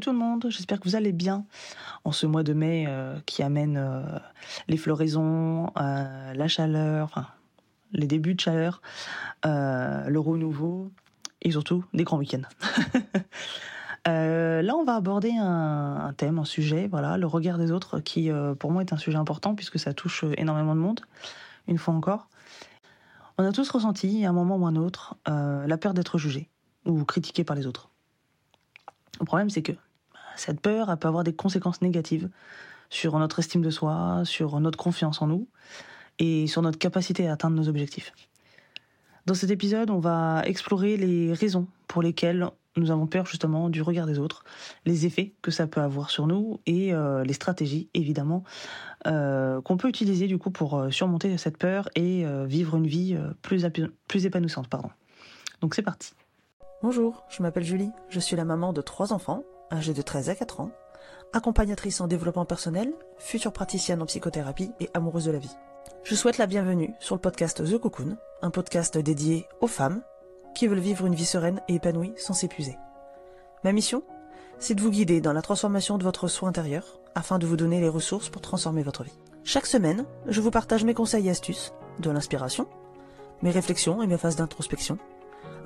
Tout le monde, j'espère que vous allez bien en ce mois de mai euh, qui amène euh, les floraisons, euh, la chaleur, les débuts de chaleur, le renouveau et surtout des grands week-ends. là, on va aborder un, thème, un sujet, voilà, le regard des autres, qui pour moi est un sujet important puisque ça touche énormément de monde, une fois encore. On a tous ressenti, à un moment ou un autre, la peur d'être jugé ou critiqué par les autres. Le problème, c'est que cette peur, elle peut avoir des conséquences négatives sur notre estime de soi, sur notre confiance en nous et sur notre capacité à atteindre nos objectifs. Dans cet épisode, on va explorer les raisons pour lesquelles nous avons peur justement du regard des autres, les effets que ça peut avoir sur nous et euh, les stratégies évidemment euh, qu'on peut utiliser du coup pour euh, surmonter cette peur et vivre une vie plus, plus épanouissante. Pardon. Donc c'est parti. Bonjour, je m'appelle Julie, je suis la maman de trois enfants, âgés de 13 à 4 ans, accompagnatrice en développement personnel, future praticienne en psychothérapie et amoureuse de la vie. Je souhaite la bienvenue sur le podcast The Cocoon, un podcast dédié aux femmes qui veulent vivre une vie sereine et épanouie sans s'épuiser. Ma mission C'est de vous guider dans la transformation de votre soi intérieur afin de vous donner les ressources pour transformer votre vie. Chaque semaine, je vous partage mes conseils et astuces, de l'inspiration, mes réflexions et mes phases d'introspection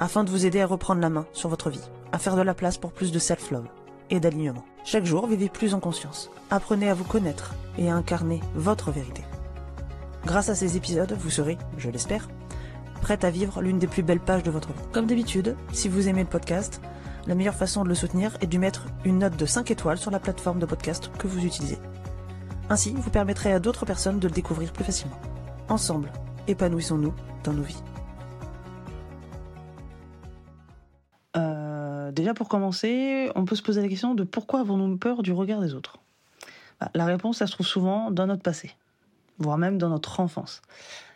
afin de vous aider à reprendre la main sur votre vie, à faire de la place pour plus de self-love et d'alignement. Chaque jour, vivez plus en conscience. Apprenez à vous connaître et à incarner votre vérité. Grâce à ces épisodes, vous serez, je l'espère, prête à vivre l'une des plus belles pages de votre vie. Comme d'habitude, si vous aimez le podcast, la meilleure façon de le soutenir est de mettre une note de 5 étoiles sur la plateforme de podcast que vous utilisez. Ainsi, vous permettrez à d'autres personnes de le découvrir plus facilement. Ensemble, épanouissons-nous dans nos vies. Déjà pour commencer, on peut se poser la question de pourquoi avons-nous peur du regard des autres? Bah, La réponse, ça se trouve souvent dans notre passé, voire même dans notre enfance.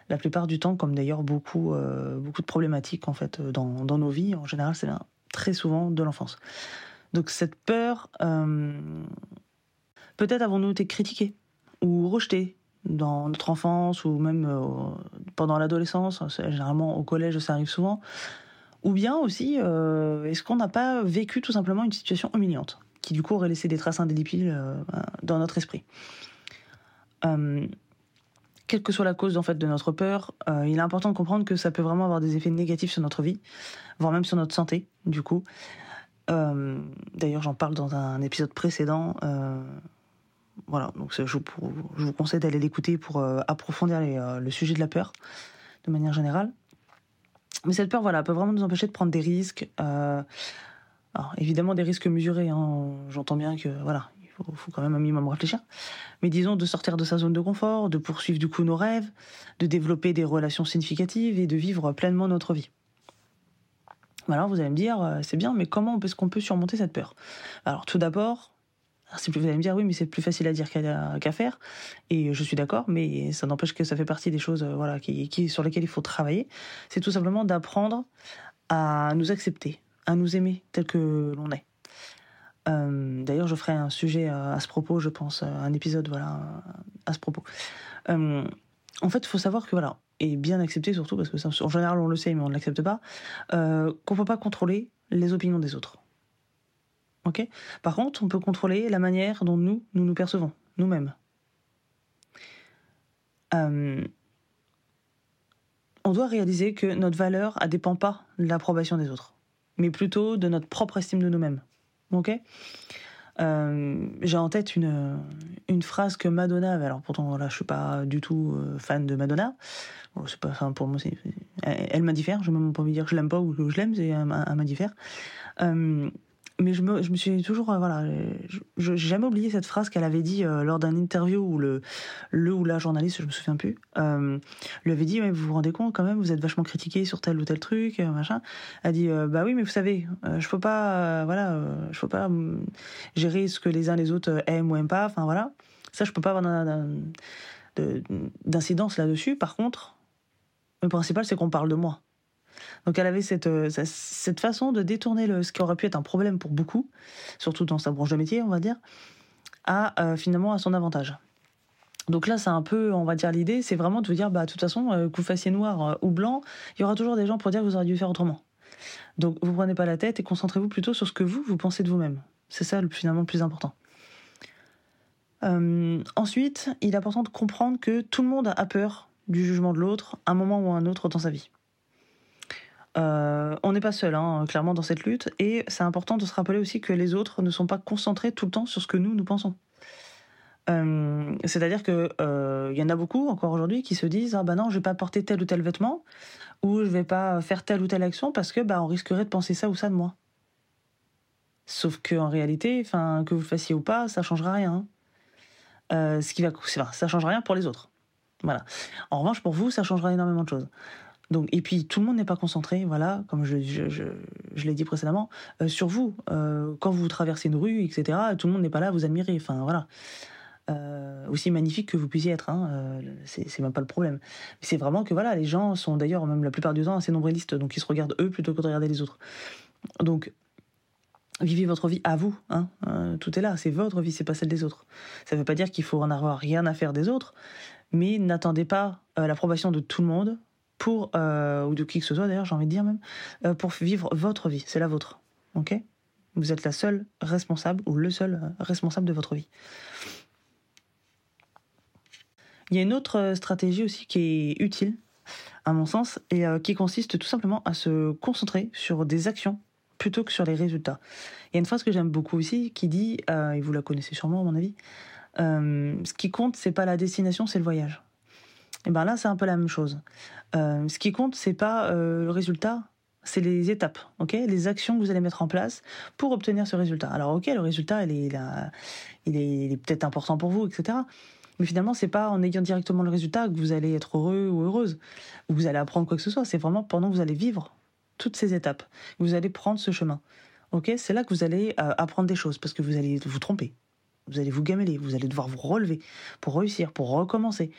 La plupart du temps, comme d'ailleurs beaucoup, euh, beaucoup de problématiques en fait dans, nos vies, en général, c'est très souvent de l'enfance. Donc cette peur, euh, peut-être avons-nous été critiqués ou rejetés dans notre enfance ou même euh, pendant l'adolescence. Généralement au collège, ça arrive souvent. Ou bien aussi, euh, est-ce qu'on n'a pas vécu tout simplement une situation humiliante, qui du coup aurait laissé des traces indélébiles euh, dans notre esprit? Euh, Quelle que soit la cause en fait de notre peur, il est important de comprendre que ça peut vraiment avoir des effets négatifs sur notre vie, voire même sur notre santé, du coup. D'ailleurs, j'en parle dans un épisode précédent. voilà, donc je vous, je vous conseille d'aller l'écouter pour approfondir le sujet de la peur de manière générale. Mais cette peur, voilà, peut vraiment nous empêcher de prendre des risques. Euh, alors, évidemment, des risques mesurés. Hein. J'entends bien que, voilà, il faut, quand même un minimum réfléchir. Mais disons, de sortir de sa zone de confort, de poursuivre du coup nos rêves, de développer des relations significatives et de vivre pleinement notre vie. Alors, vous allez me dire, euh, c'est bien, mais comment est-ce qu'on peut surmonter cette peur? Alors, tout d'abord, vous allez me dire oui, mais c'est plus facile à dire qu'à faire, et je suis d'accord, mais ça n'empêche que ça fait partie des choses, euh, voilà, qui, sur lesquelles il faut travailler. C'est tout simplement d'apprendre à nous accepter, à nous aimer tel que l'on est. Euh, d'ailleurs, je ferai un sujet à, ce propos, je pense, un épisode, voilà, à ce propos. Euh, en fait, il faut savoir que voilà, et bien accepter surtout parce que ça, en général on le sait, mais on ne l'accepte pas, qu'on ne peut pas contrôler les opinions des autres. Par contre, on peut contrôler la manière dont nous, nous nous percevons, nous-mêmes. Euh, on doit réaliser que notre valeur ne dépend pas de l'approbation des autres, mais plutôt de notre propre estime de nous-mêmes. Euh, J'ai en tête une, phrase que Madonna avait. Alors pourtant, là, je suis pas du tout euh, fan de Madonna. pour moi, elle, elle m'indiffère. Je ne même pas dire que je l'aime pas ou que je l'aime, c'est elle, m'indiffère mais je me, je me suis toujours, euh, voilà, je, j'ai jamais oublié cette phrase qu'elle avait dit euh, lors d'un interview où le, le ou la journaliste, je me souviens plus, euh, lui avait dit, mais vous vous rendez compte quand même, vous êtes vachement critiqué sur tel ou tel truc, euh, machin. Elle a dit, bah oui, mais vous savez, je peux pas, voilà, je peux pas gérer ce que les uns les autres aiment ou aiment pas, enfin voilà. Ça, je peux pas avoir d'incidence là-dessus. Par contre, le principal, c'est qu'on parle de moi. Donc elle avait cette, euh, cette façon de détourner le, ce qui aurait pu être un problème pour beaucoup, surtout dans sa branche de métier, on va dire, à euh, finalement à son avantage. Donc là, c'est un peu, on va dire, l'idée, c'est vraiment de vous dire, bah, de toute façon, euh, que vous fassiez noir ou blanc, il y aura toujours des gens pour dire que vous auriez dû faire autrement. Donc vous prenez pas la tête et concentrez-vous plutôt sur ce que vous, vous pensez de vous-même. C'est ça finalement le plus important. Euh, ensuite, il est important de comprendre que tout le monde a peur du jugement de l'autre un moment ou un autre dans sa vie. Euh, on n'est pas seul, hein, clairement, dans cette lutte, et c'est important de se rappeler aussi que les autres ne sont pas concentrés tout le temps sur ce que nous, nous pensons. Euh, c'est-à-dire que il y en a beaucoup encore aujourd'hui qui se disent ah bah non je vais pas porter tel ou tel vêtement ou je vais pas faire telle ou telle action parce que bah on risquerait de penser ça ou ça de moi. Sauf que en réalité, enfin que vous le fassiez ou pas, ça changera rien. Euh, ce qui va, ça change rien pour les autres. Voilà. En revanche, pour vous, ça changera énormément de choses. Donc, et puis tout le monde n'est pas concentré, voilà, comme je, l'ai dit précédemment, euh, sur vous. Euh, quand vous traversez une rue, etc., tout le monde n'est pas là à vous admirer. Enfin, voilà. aussi magnifique que vous puissiez être, hein, c'est même pas le problème. C'est vraiment que voilà, les gens sont d'ailleurs même la plupart du temps assez nombrilistes, donc ils se regardent eux plutôt que de regarder les autres. Donc Vivez votre vie à vous. Hein. Euh, tout est là, c'est votre vie, c'est pas celle des autres. Ça ne veut pas dire qu'il faut en avoir rien à faire des autres, mais n'attendez pas euh, l'approbation de tout le monde pour euh, ou de qui que ce soit d'ailleurs, j'ai envie de dire même, pour vivre votre vie. C'est la vôtre, ok? Vous êtes la seule responsable ou le seul responsable de votre vie. Il y a une autre stratégie aussi qui est utile, à mon sens, et qui consiste tout simplement à se concentrer sur des actions plutôt que sur les résultats. Il y a une phrase que j'aime beaucoup aussi qui dit, euh, et vous la connaissez sûrement à mon avis, euh, ce qui compte, c'est pas la destination, c'est le voyage. Et ben là, c'est un peu la même chose. Euh, ce qui compte, c'est pas le résultat, c'est les étapes, ok, les actions que vous allez mettre en place pour obtenir ce résultat. Alors ok, le résultat, il est, il est, peut-être important pour vous, etc. Mais finalement, c'est pas en ayant directement le résultat que vous allez être heureux ou heureuse, ou vous allez apprendre quoi que ce soit. C'est vraiment pendant que vous allez vivre toutes ces étapes. Vous allez prendre ce chemin. Ok, c'est là que vous allez euh, apprendre des choses parce que vous allez vous tromper, vous allez vous gameler, vous allez devoir vous relever pour réussir, pour recommencer,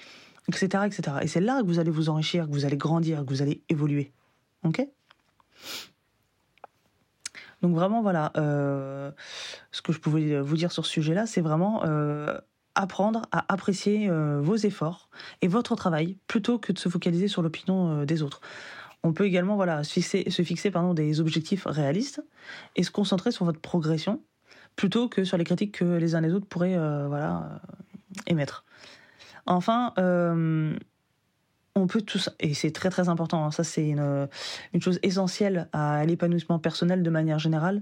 etc., etc. Et c'est là que vous allez vous enrichir, que vous allez grandir, que vous allez évoluer. Ok? Donc vraiment voilà, euh, ce que je pouvais vous dire sur ce sujet-là, c'est vraiment euh, apprendre à apprécier vos efforts et votre travail plutôt que de se focaliser sur l'opinion des autres. On peut également voilà, se fixer, se fixer pardon, des objectifs réalistes et se concentrer sur votre progression plutôt que sur les critiques que les uns les autres pourraient euh, voilà, euh, émettre. Enfin, euh, on peut tout ça, et c'est très très important, hein, ça c'est une, chose essentielle à l'épanouissement personnel de manière générale,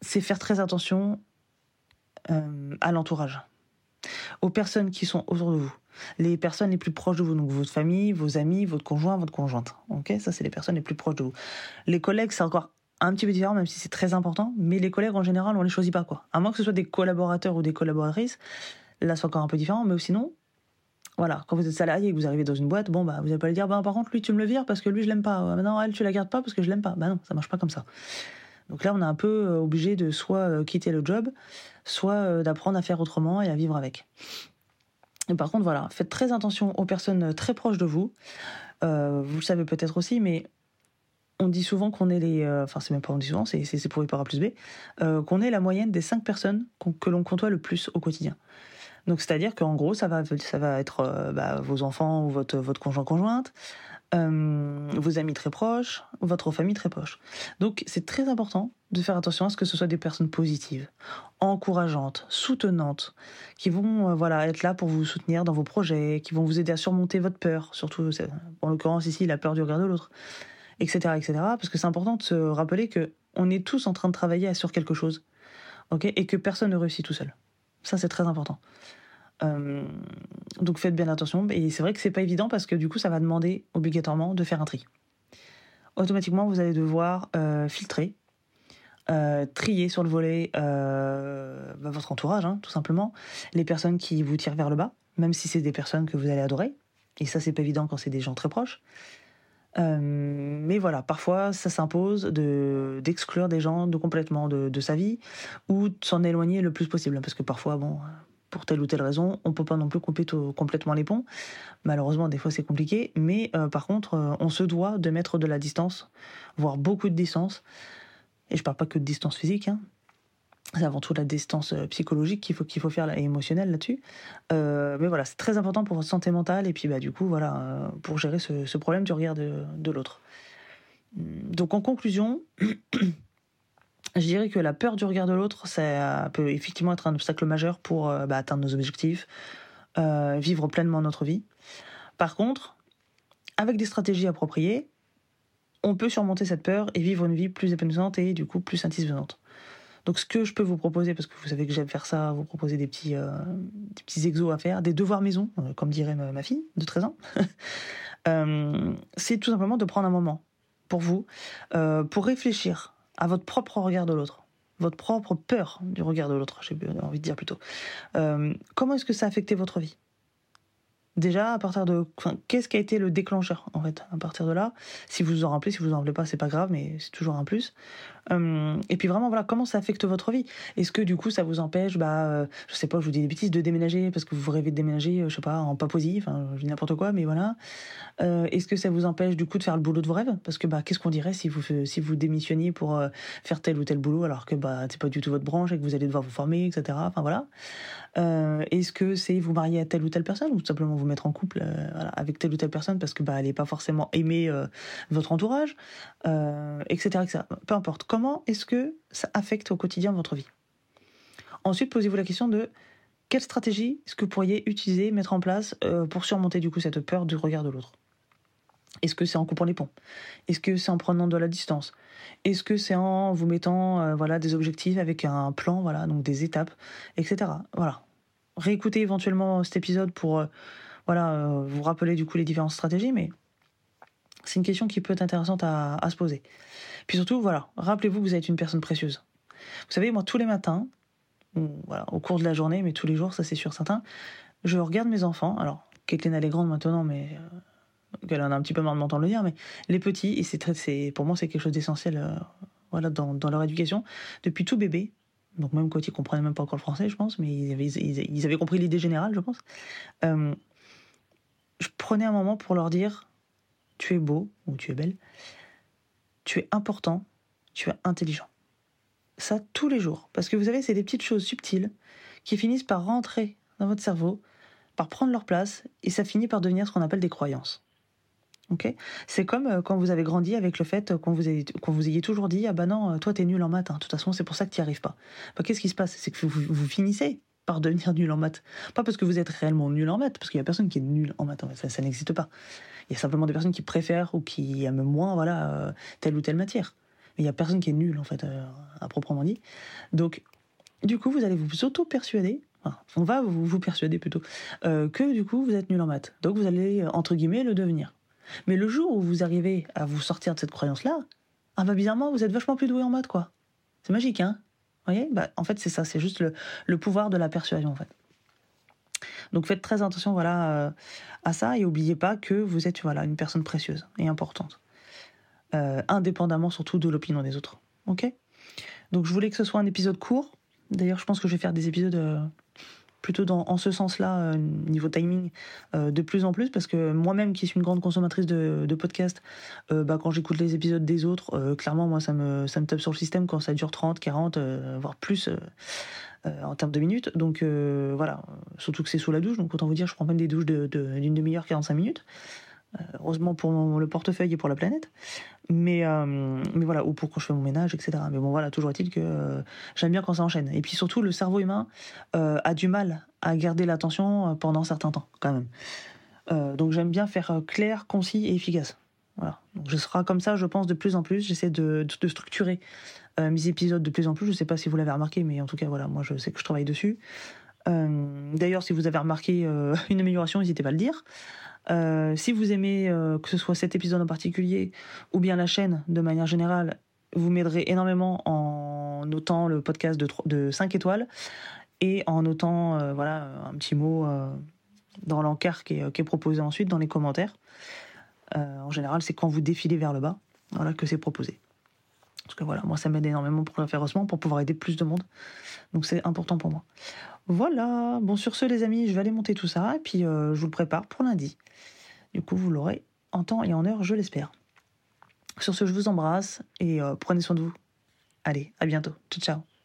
c'est faire très attention à l'entourage, aux personnes qui sont autour de vous les personnes les plus proches de vous, donc votre famille, vos amis, votre conjoint, votre conjointe. Ok, ça c'est les personnes les plus proches de vous. Les collègues, c'est encore un petit peu différent, même si c'est très important. Mais les collègues en général, on les choisit pas quoi. À moins que ce soit des collaborateurs ou des collaboratrices, là c'est encore un peu différent. Mais sinon, voilà, quand vous êtes salarié et que vous arrivez dans une boîte, bon bah vous n'allez pas lui dire, bah par contre lui tu me le vires parce que lui je l'aime pas. non, elle tu la gardes pas parce que je l'aime pas. Bah non, ça marche pas comme ça. Donc là, on est un peu euh, obligé de soit euh, quitter le job, soit euh, d'apprendre à faire autrement et à vivre avec par contre, voilà, faites très attention aux personnes très proches de vous. Vous le savez peut-être aussi, mais on dit souvent qu'on est les. Enfin, c'est même pas on dit souvent, c'est pour y par A plus B, qu'on est la moyenne des cinq personnes que l'on côtoie le plus au quotidien. Donc, c'est-à-dire qu'en gros, ça va, ça va être bah, vos enfants ou votre, votre conjoint-conjointe, euh, vos amis très proches, votre famille très proche. Donc c'est très important de faire attention à ce que ce soit des personnes positives, encourageantes, soutenantes, qui vont euh, voilà être là pour vous soutenir dans vos projets, qui vont vous aider à surmonter votre peur, surtout en l'occurrence ici la peur du regard de l'autre, etc., etc. Parce que c'est important de se rappeler que on est tous en train de travailler sur quelque chose, et que personne ne réussit tout seul. Ça c'est très important. Euh, donc faites bien attention. Et c'est vrai que c'est pas évident parce que du coup, ça va demander obligatoirement de faire un tri. Automatiquement, vous allez devoir euh, filtrer, euh, trier sur le volet bah, votre entourage, hein, tout simplement, les personnes qui vous tirent vers le bas, même si c'est des personnes que vous allez adorer. Et ça, c'est pas évident quand c'est des gens très proches. mais voilà, parfois ça s'impose de d'exclure des gens de complètement de, de sa vie ou de s'en éloigner le plus possible, parce que parfois, bon, pour telle ou telle raison. On peut pas non plus couper complètement les ponts. Malheureusement, des fois c'est compliqué, mais euh, par contre, euh, on se doit de mettre de la distance, voire beaucoup de distance. Et je parle pas que de distance physique. Hein. C'est avant tout la distance euh, psychologique qu'il faut qu'il faut faire et émotionnelle là-dessus. mais voilà, c'est très important pour votre santé mentale et puis bah du coup voilà pour gérer ce, problème du regard de, de l'autre. Donc en conclusion. je dirais que la peur du regard de l'autre, ça peut effectivement être un obstacle majeur pour euh, bah, atteindre nos objectifs, euh, vivre pleinement notre vie. Par contre, avec des stratégies appropriées, on peut surmonter cette peur et vivre une vie plus épanouissante et du coup plus satisfaisante. Donc ce que je peux vous proposer, parce que vous savez que j'aime faire ça, vous proposer des petits, euh, des petits exos à faire, des devoirs maison, comme dirait ma, fille de 13 ans, c'est tout simplement de prendre un moment pour vous, pour réfléchir à votre propre regard de l'autre, votre propre peur du regard de l'autre, j'ai envie de dire plutôt. Euh, comment est-ce que ça a affecté votre vie? Déjà à partir de qu'est-ce qui a été le déclencheur en fait? À partir de là si vous vous en rappelez si vous vous en rappelez pas c'est pas grave mais c'est toujours un plus euh, et puis vraiment voilà comment ça affecte votre vie? Est-ce que du coup ça vous empêche bah euh, je sais pas je vous dis des bêtises de déménager parce que vous rêvez de déménager euh, je sais pas en Papouasie enfin je dis n'importe quoi mais voilà. Est-ce que ça vous empêche du coup de faire le boulot de vos rêves? Parce que bah qu'est-ce qu'on dirait si vous si vous démissionniez pour faire tel ou tel boulot alors que bah c'est pas du tout votre branche et que vous allez devoir vous former etc enfin voilà. Est-ce que c'est vous marier à telle ou telle personne ou tout simplement vous mettre en couple avec telle ou telle personne parce que bah elle est pas forcément aimée votre entourage etc etc peu importe comment est-ce que ça affecte au quotidien votre vie? Ensuite, posez-vous la question de quelle stratégie est-ce que vous pourriez utiliser, mettre en place euh, pour surmonter du coup cette peur du regard de l'autre? Est-ce que c'est en coupant les ponts? Est-ce que c'est en prenant de la distance? Est-ce que c'est en vous mettant euh, voilà des objectifs avec un plan, voilà donc des étapes, etc. Voilà. Réécoutez éventuellement cet épisode pour euh, voilà vous rappeler du coup les différentes stratégies, mais c'est une question qui peut être intéressante à se poser. Puis surtout, voilà, rappelez-vous que vous êtes une personne précieuse. Vous savez, moi, tous les matins, au cours de la journée, mais tous les jours, ça c'est sûr certain, je regarde mes enfants. Alors, Caitlin, elle est grande maintenant, mais euh, elle en a un petit peu marre de m'entendre le dire, mais les petits, et c'est très, pour moi, c'est quelque chose d'essentiel euh, voilà, dans, leur éducation, depuis tout bébé. Donc, même quand ils comprenaient même pas encore le français, je pense, mais ils avaient, ils, avaient compris l'idée générale, je pense. Euh, je prenais un moment pour leur dire Tu es beau ou tu es belle tu es important, tu es intelligent. Ça tous les jours. Parce que vous savez, c'est des petites choses subtiles qui finissent par rentrer dans votre cerveau, par prendre leur place, et ça finit par devenir ce qu'on appelle des croyances. C'est comme euh, quand vous avez grandi avec le fait qu'on vous, vous ayez toujours dit Ah bah non, euh, toi t'es nul en maths, hein. de toute façon c'est pour ça que tu n'y arrives pas. Bah, Qu'est-ce qui se passe? C'est que vous, finissez par devenir nul en maths. Pas parce que vous êtes réellement nul en maths, parce qu'il n'y a personne qui est nul en maths, ça, ça n'existe pas. Il y a simplement des personnes qui préfèrent ou qui aiment moins voilà, euh, telle ou telle matière. Mais il n'y a personne qui est nul, en fait, euh, à proprement dit. Donc, du coup, vous allez vous auto-persuader, on va vous, persuader plutôt, euh, que du coup, vous êtes nul en maths. Donc, vous allez, entre guillemets, le devenir. Mais le jour où vous arrivez à vous sortir de cette croyance-là, ah bah bizarrement, vous êtes vachement plus doué en maths, quoi. C'est magique, hein? Voyez? Bah, En fait, c'est ça, c'est juste le, le pouvoir de la persuasion, en fait. Donc faites très attention voilà euh, à ça et n'oubliez pas que vous êtes voilà une personne précieuse et importante, euh, indépendamment surtout de l'opinion des autres. Ok? Donc je voulais que ce soit un épisode court. D'ailleurs, je pense que je vais faire des épisodes euh, plutôt dans, en ce sens-là, niveau timing, de plus en plus, parce que moi-même, qui suis une grande consommatrice de, de podcasts, bah, quand j'écoute les épisodes des autres, clairement, moi, ça me, ça me tape sur le système quand ça dure 30, 40, voire plus euh, en termes de minutes. Donc euh, voilà, surtout que c'est sous la douche, donc autant vous dire, je prends même des douches d'une de, demi-heure, 45 minutes. Euh, heureusement pour le portefeuille et pour la planète. Mais, mais voilà, ou pour quand je fais mon ménage, etc. Mais bon, voilà, toujours est-il que j'aime bien quand ça enchaîne. Et puis surtout, le cerveau humain a du mal à garder l'attention pendant certains temps, quand même. donc j'aime bien faire clair, concis et efficace. Voilà. Donc je serai comme ça, je pense, de plus en plus. J'essaie de, de, structurer euh, mes épisodes de plus en plus. Je ne sais pas si vous l'avez remarqué, mais en tout cas, voilà, moi, je sais que je travaille dessus. Euh, d'ailleurs, si vous avez remarqué euh, une amélioration, n'hésitez pas à le dire. Si vous aimez que ce soit cet épisode en particulier ou bien la chaîne de manière générale, vous m'aiderez énormément en notant le podcast de, de 5 étoiles et en notant voilà, un petit mot dans l'encart qui, est, proposé ensuite dans les commentaires. en général, c'est quand vous défilez vers le bas voilà, que c'est proposé. Parce que voilà, moi ça m'aide énormément pour le référencement, pour pouvoir aider plus de monde. Donc c'est important pour moi. Voilà, bon sur ce les amis, je vais aller monter tout ça et puis euh, je vous le prépare pour lundi. Du coup vous l'aurez en temps et en heure, je l'espère. Sur ce, je vous embrasse et euh, prenez soin de vous. Allez, à bientôt. Ciao, ciao.